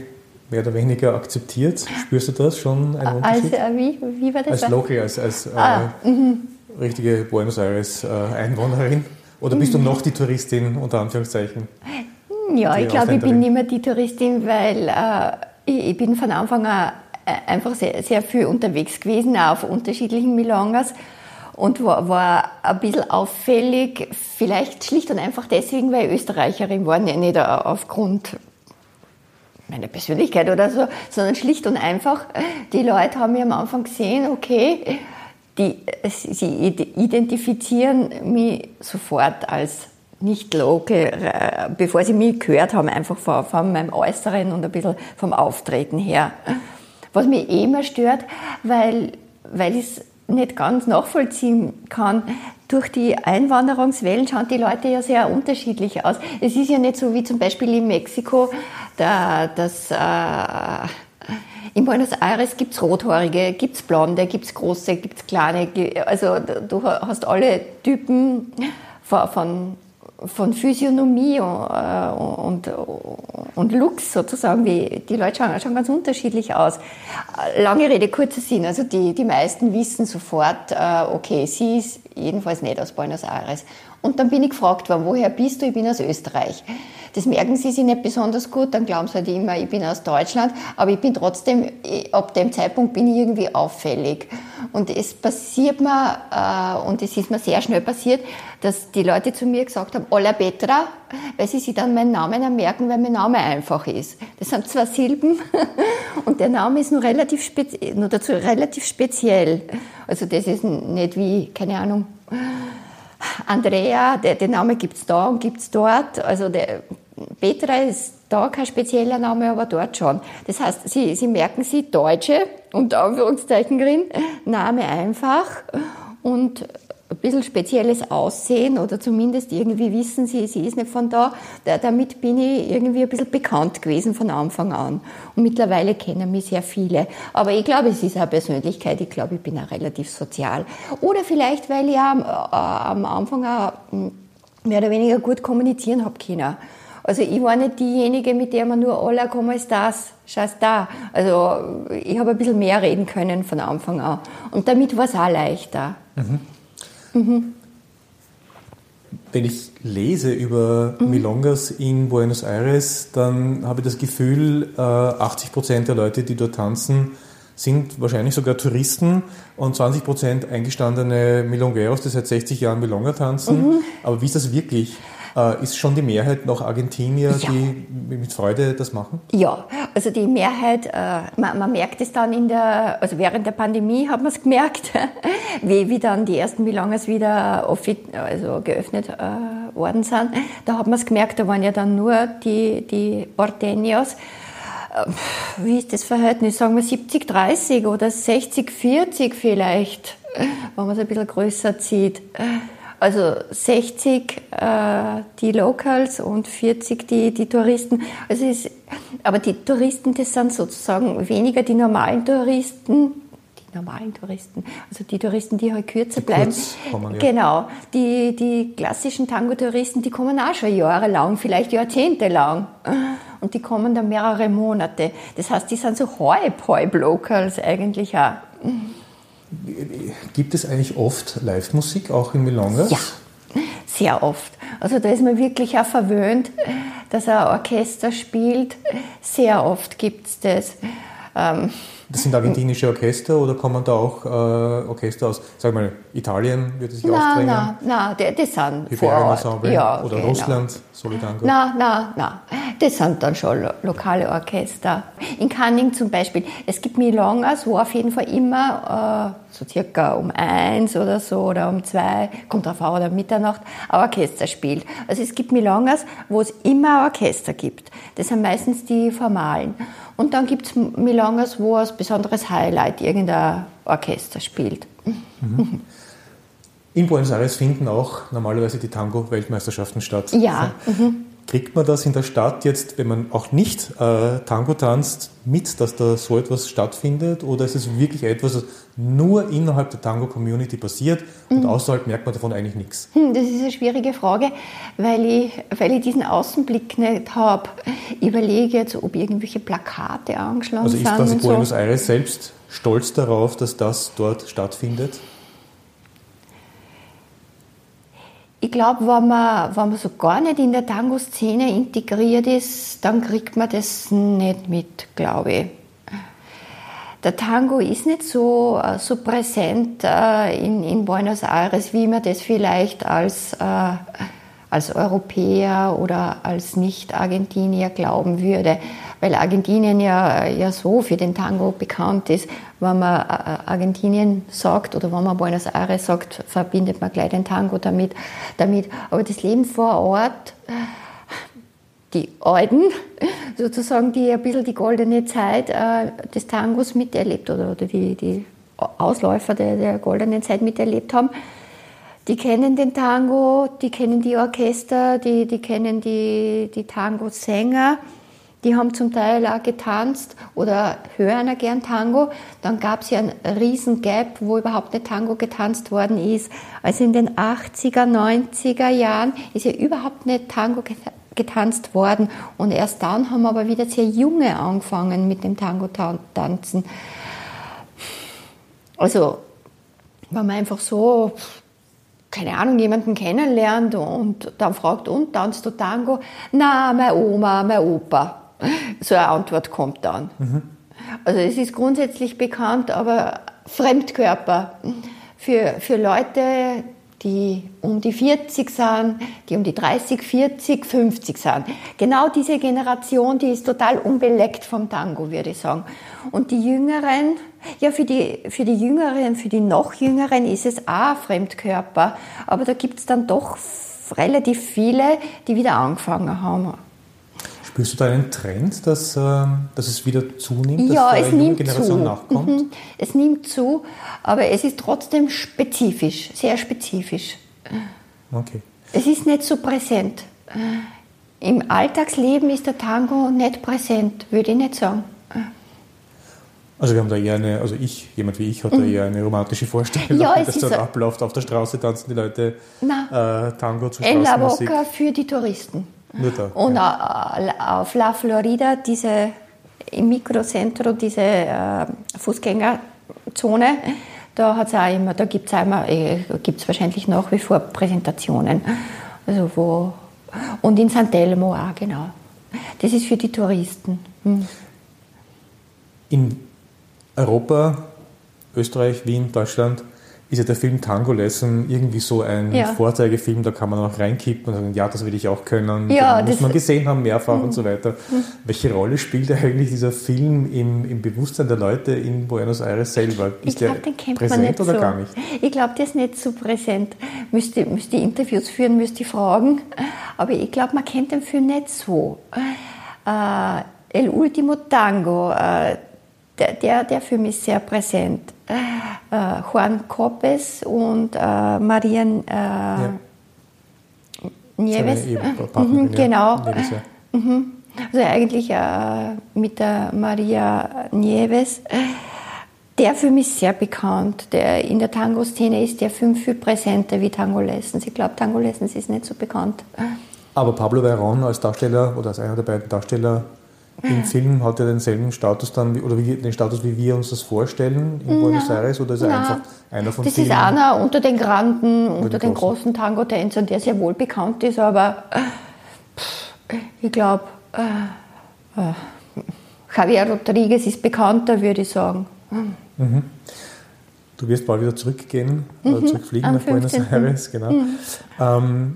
S3: mehr oder weniger akzeptiert? Spürst du das schon, einen
S1: Als,
S3: Unterschied?
S1: äh, wie, wie war das?
S3: Als Local, als, als äh,
S1: Ah,
S3: richtige Buenos Aires äh, Einwohnerin? Oder bist du noch die Touristin, unter Anführungszeichen?
S1: Ja, ich glaube, ich bin nicht mehr die Touristin, weil äh, ich, ich bin von Anfang an äh, einfach sehr, sehr viel unterwegs gewesen, auch auf unterschiedlichen Milongas und war, war ein bisschen auffällig, vielleicht schlicht und einfach deswegen, weil ich Österreicherin war, nicht, nicht aufgrund meiner Persönlichkeit oder so, sondern schlicht und einfach, die Leute haben mir am Anfang gesehen, okay, die, sie identifizieren mich sofort als nicht local, äh, bevor sie mich gehört haben, einfach von, von meinem Äußeren und ein bisschen vom Auftreten her. Was mich eh immer stört, weil, weil ich es nicht ganz nachvollziehen kann. Durch die Einwanderungswellen schauen die Leute ja sehr unterschiedlich aus. Es ist ja nicht so wie zum Beispiel in Mexiko, da, das, äh, in Buenos Aires gibt es Rothaarige, gibt es Blonde, gibt es Große, gibt es Kleine. Also du hast alle Typen von, von, Physiognomie und, und, und Looks sozusagen. Wie, die Leute schauen, schauen ganz unterschiedlich aus. Lange Rede, kurzer Sinn. Also die, die meisten wissen sofort, äh, okay, sie ist jedenfalls nicht aus Buenos Aires. Und dann bin ich gefragt worden, woher bist du? Ich bin aus Österreich. Das merken sie sich nicht besonders gut, dann glauben sie halt immer, ich bin aus Deutschland, aber ich bin trotzdem, ab dem Zeitpunkt bin ich irgendwie auffällig. Und es passiert mir, äh, und es ist mir sehr schnell passiert, dass die Leute zu mir gesagt haben, Ola Petra, weil sie sich dann meinen Namen merken, weil mein Name einfach ist. Das sind zwei Silben und der Name ist nur relativ nur dazu relativ speziell. Also das ist nicht wie, keine Ahnung, Andrea, der, den Name gibt es da und gibt es dort. Also der Petra ist da kein spezieller Name, aber dort schon. Das heißt, Sie, Sie merken Sie, Deutsche, unter Anführungszeichen drin, Name einfach und ein bisschen spezielles Aussehen oder zumindest irgendwie wissen Sie, sie ist nicht von da. Da- Damit bin ich irgendwie ein bisschen bekannt gewesen von Anfang an. Und mittlerweile kennen mich sehr viele. Aber ich glaube, es ist eine Persönlichkeit. Ich glaube, ich bin auch relativ sozial. Oder vielleicht, weil ich am, äh, am Anfang auch mh, mehr oder weniger gut kommunizieren habe können. Also ich war nicht diejenige, mit der man nur Hola, como estás? Scheiß da. Also ich habe ein bisschen mehr reden können von Anfang an. Und damit war es auch leichter.
S3: Wenn ich lese über
S1: Mhm.
S3: Milongas in Buenos Aires, dann habe ich das Gefühl, äh, 80 Prozent der Leute, die dort tanzen, sind wahrscheinlich sogar Touristen und 20 Prozent eingestandene Milongueros, die seit 60 Jahren Milonga tanzen.
S1: Mhm.
S3: Aber wie ist das wirklich? Äh, Ist schon die Mehrheit noch Argentinier,
S1: Ja.
S3: die mit Freude das machen?
S1: Ja, also die Mehrheit, äh, man, man merkt es dann in der, also während der Pandemie hat man es gemerkt, wie, wie dann die ersten Milongas wieder offi- also geöffnet äh, worden sind. Da hat man es gemerkt, da waren ja dann nur die, die Porteños. Äh, Wie ist das Verhältnis? Sagen wir 70, 30 oder 60, 40 vielleicht, wenn man es ein bisschen größer zieht. Also 60 äh, die Locals und 40 die, die Touristen. Also ist, aber die Touristen, das sind sozusagen weniger die normalen Touristen, die normalen Touristen, also die Touristen, die halt kürzer
S3: Die
S1: bleiben.
S3: kurz kommen, ja.
S1: Genau, die, die klassischen Tango-Touristen, die kommen auch schon jahrelang, vielleicht jahrzehntelang. Und die kommen dann mehrere Monate. Das heißt, die sind so halb, halb Locals eigentlich auch.
S3: Gibt es eigentlich oft Live-Musik auch in Milongas?
S1: Ja, sehr oft. Also da ist man wirklich auch verwöhnt, dass ein Orchester spielt. Sehr oft gibt es das. Ähm,
S3: Das sind argentinische Orchester oder kommen da auch äh, Orchester aus, sag mal, Italien wird es sich aufdrängen?
S1: Nein, nein, nein, das sind
S3: vor Ort. Ja, oder
S1: genau.
S3: Russland, Solidango?
S1: Nein, nein, nein, das sind dann schon lo lokale Orchester. In Canning zum Beispiel, es gibt Milongas, wo auf jeden Fall immer äh, so circa um eins oder so oder um zwei, kommt drauf an, oder Mitternacht, ein Orchester spielt. Also es gibt Milongas, wo es immer ein Orchester gibt. Das sind meistens die formalen. Und dann gibt es Milongas, wo als besonderes Highlight irgendein Orchester spielt.
S3: Mhm. In Buenos Aires finden auch normalerweise die Tango-Weltmeisterschaften statt.
S1: Ja. Mhm.
S3: Kriegt man das in der Stadt jetzt, wenn man auch nicht äh, Tango tanzt, mit, dass da so etwas stattfindet? Oder ist es wirklich etwas, das nur innerhalb der Tango-Community passiert und mhm. außerhalb merkt man davon eigentlich nichts?
S1: Hm, das ist eine schwierige Frage, weil ich, weil ich diesen Außenblick nicht habe. Ich überlege jetzt, ob irgendwelche Plakate angeschlagen
S3: sind.
S1: Also
S3: ist quasi Buenos so. Aires selbst stolz darauf, dass das dort stattfindet?
S1: Ich glaube, wenn man, wenn man so gar nicht in der Tango-Szene integriert ist, dann kriegt man das nicht mit, glaube ich. Der Tango ist nicht so, äh, so präsent äh, in, in Buenos Aires, wie man das vielleicht als, äh, als Europäer oder als Nicht-Argentinier glauben würde weil Argentinien ja, ja so für den Tango bekannt ist. Wenn man äh, Argentinien sagt oder wenn man Buenos Aires sagt, verbindet man gleich den Tango damit. damit. Aber das Leben vor Ort, die Alten, sozusagen, die ein bisschen die goldene Zeit äh, des Tangos miterlebt oder, oder die, die Ausläufer der, der goldenen Zeit miterlebt haben, die kennen den Tango, die kennen die Orchester, die, die kennen die, die Tango-Sänger. Die haben zum Teil auch getanzt oder hören auch gern Tango. Dann gab es ja einen riesen Gap, wo überhaupt nicht Tango getanzt worden ist. Also in den 80er, 90er Jahren ist ja überhaupt nicht Tango getanzt worden. Und erst dann haben aber wieder sehr junge angefangen mit dem Tango-Tanzen. Also, wenn man einfach so, keine Ahnung, jemanden kennenlernt und dann fragt, und tanzt du Tango? Na, meine Oma, mein Opa so eine Antwort kommt dann. Mhm. Also es ist grundsätzlich bekannt, aber Fremdkörper für, für Leute, die um die 40 sind, die um die 30, 40, 50 sind. Genau diese Generation, die ist total unbeleckt vom Tango, würde ich sagen. Und die Jüngeren, ja, für die, für die Jüngeren, für die noch Jüngeren ist es auch Fremdkörper. Aber da gibt es dann doch relativ viele, die wieder angefangen haben.
S3: Spürst du da einen Trend, dass, ähm, dass es wieder zunimmt,
S1: ja,
S3: dass
S1: es nimmt
S3: Generation
S1: zu.
S3: nachkommt?
S1: Mhm. Es nimmt zu, aber es ist trotzdem spezifisch, sehr spezifisch.
S3: Okay.
S1: Es ist nicht so präsent. Im Alltagsleben ist der Tango nicht präsent, würde ich nicht sagen.
S3: Also wir haben da eher eine, also ich, jemand wie ich, hat da mhm. eher eine romantische Vorstellung,
S1: ja,
S3: wie das dort abläuft. Auf der Straße tanzen die Leute äh, Tango zu
S1: En La Boca für die Touristen.
S3: Da,
S1: Und ja. auf La Florida, diese, im Mikrozentrum, diese äh, Fußgängerzone, da hat's auch immer, da gibt es immer, äh, gibt's wahrscheinlich nach wie vor Präsentationen. Also wo, und in San Telmo auch, genau. Das ist für die Touristen. Hm.
S3: In Europa, Österreich, Wien, Deutschland ist ja der Film Tango Lesson irgendwie so ein ja. Vorzeigefilm, da kann man auch reinkippen und sagen, ja, das will ich auch können,
S1: ja,
S3: muss man gesehen haben, mehrfach mhm. und so weiter. Mhm. Welche Rolle spielt eigentlich dieser Film im, im Bewusstsein der Leute in Buenos Aires selber? Ist
S1: ich glaub, der
S3: präsent oder
S1: so.
S3: gar nicht?
S1: Ich glaube, der ist nicht so präsent. Müsste, müsste Interviews führen, müsste fragen, aber ich glaube, man kennt den Film nicht so. Äh, El Ultimo Tango, äh, der, der, der Film ist sehr präsent. Äh, Juan Copes und äh, Maria äh, ja. Nieves. Mhm, genau. Nieves, ja. mhm. Also eigentlich äh, mit der Maria Nieves. Der Film ist sehr bekannt. Der, in der Tango-Szene ist der Film viel präsenter wie Tango Lessons. Ich glaube, Tango Lessons ist nicht so bekannt.
S3: Aber Pablo Verón als Darsteller oder als einer der beiden Darsteller im Film hat er denselben Status dann, oder wie, den Status, wie wir uns das vorstellen in Buenos Aires, oder ist er einfach einer von
S1: das
S3: vielen?
S1: Das ist einer unter den Granden, unter den, den großen, Tango-Tänzern, der sehr wohl bekannt ist, aber ich glaube, äh, äh, Javier Rodriguez ist bekannter, würde ich sagen.
S3: Mhm. Du wirst bald wieder zurückgehen, mhm. oder zurückfliegen nach Buenos Aires, genau. Mhm. Ähm,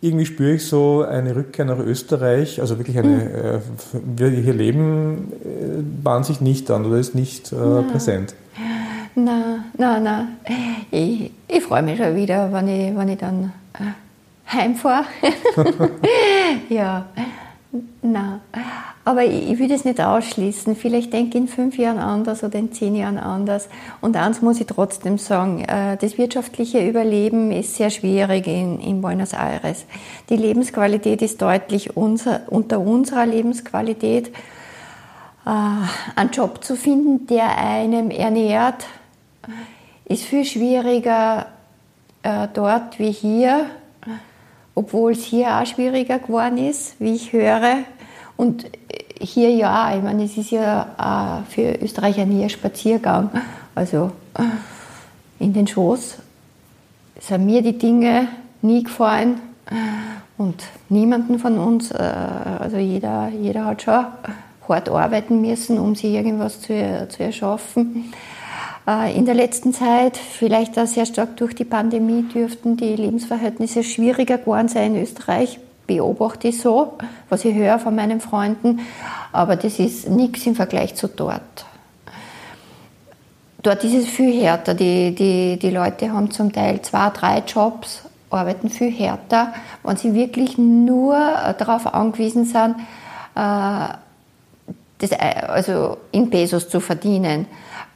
S3: irgendwie spüre ich so eine Rückkehr nach Österreich, also wirklich eine, mhm. äh, wir hier leben, äh, bahnt sich nicht an oder ist nicht äh, präsent.
S1: Nein, nein, nein. Ich, ich freue mich schon wieder, wenn ich, wenn ich dann äh, heimfahre. ja, nein. Aber ich, ich will das nicht ausschließen. Vielleicht denke ich in fünf Jahren anders oder in zehn Jahren anders. Und eins muss ich trotzdem sagen, äh, das wirtschaftliche Überleben ist sehr schwierig in, in Buenos Aires. Die Lebensqualität ist deutlich unser, unter unserer Lebensqualität. Äh, einen Job zu finden, der einem ernährt, ist viel schwieriger äh, dort wie hier, obwohl es hier auch schwieriger geworden ist, wie ich höre. Und hier ja, ich meine, es ist ja äh, für Österreicher nie ein Spaziergang. Also in den Schoß sind mir die Dinge nie gefallen und niemanden von uns, äh, also jeder, jeder hat schon hart arbeiten müssen, um sich irgendwas zu, zu erschaffen. Äh, in der letzten Zeit, vielleicht auch sehr stark durch die Pandemie, dürften die Lebensverhältnisse schwieriger geworden sein in Österreich. Beobachte ich so, was ich höre von meinen Freunden. Aber das ist nichts im Vergleich zu dort. Dort ist es viel härter. Die, die, die Leute haben zum Teil zwei, drei Jobs, arbeiten viel härter, wenn sie wirklich nur darauf angewiesen sind, äh, das, also in Pesos zu verdienen.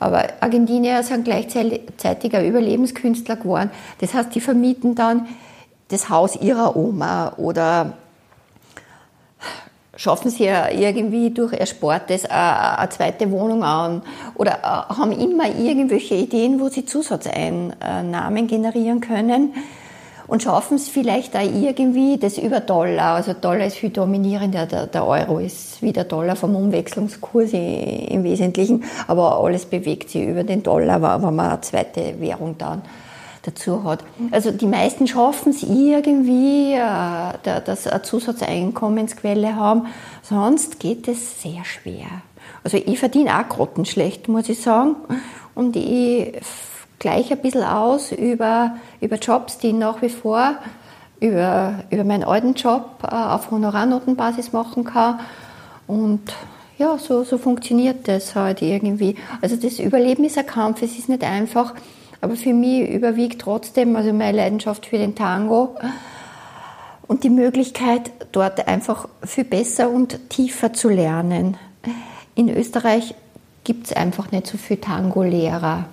S1: Aber Argentinier sind gleichzeitig ein Überlebenskünstler geworden. Das heißt, die vermieten dann das Haus ihrer Oma oder schaffen sie ja irgendwie durch Erspartes eine zweite Wohnung an oder äh, haben immer irgendwelche Ideen, wo sie Zusatzeinnahmen generieren können und schaffen es vielleicht auch irgendwie das über Dollar. Also Dollar ist viel dominierender, der, der Euro ist wie der Dollar vom Umwechslungskurs im Wesentlichen, aber alles bewegt sich über den Dollar, wenn man eine zweite Währung dann dazu hat. Also die meisten schaffen es irgendwie, äh, dass eine Zusatzeinkommensquelle haben, sonst geht es sehr schwer. Also ich verdiene auch grottenschlecht, muss ich sagen. Und ich gleich ein bisschen aus über, über Jobs, die nach wie vor über, über meinen alten Job äh, auf Honorarnotenbasis machen kann. Und ja, so, so funktioniert das halt irgendwie. Also das Überleben ist ein Kampf, es ist nicht einfach, aber für mich überwiegt trotzdem also meine Leidenschaft für den Tango und die Möglichkeit, dort einfach viel besser und tiefer zu lernen. In Österreich gibt es einfach nicht so viele Tango-Lehrer.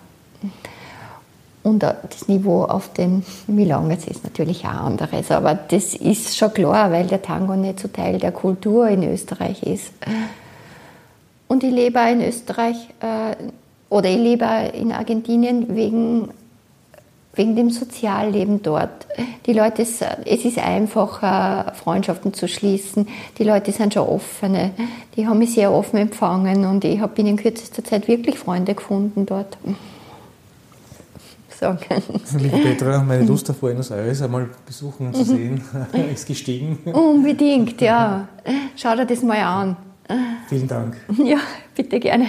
S1: Und das Niveau auf den Milongas ist natürlich auch anderes. Aber das ist schon klar, weil der Tango nicht so Teil der Kultur in Österreich ist. Und ich lebe in Österreich äh, oder ich lebe in Argentinien wegen, wegen dem Sozialleben dort. Die Leute, es ist einfacher, Freundschaften zu schließen. Die Leute sind schon offene. Die haben mich sehr offen empfangen und ich habe in kürzester Zeit wirklich Freunde gefunden dort
S3: sagen. Liebe Petra, meine Lust auf Buenos Aires einmal besuchen und zu sehen ist gestiegen.
S1: Unbedingt, ja. Schau dir das mal an.
S3: Vielen Dank.
S1: Ja, bitte gerne.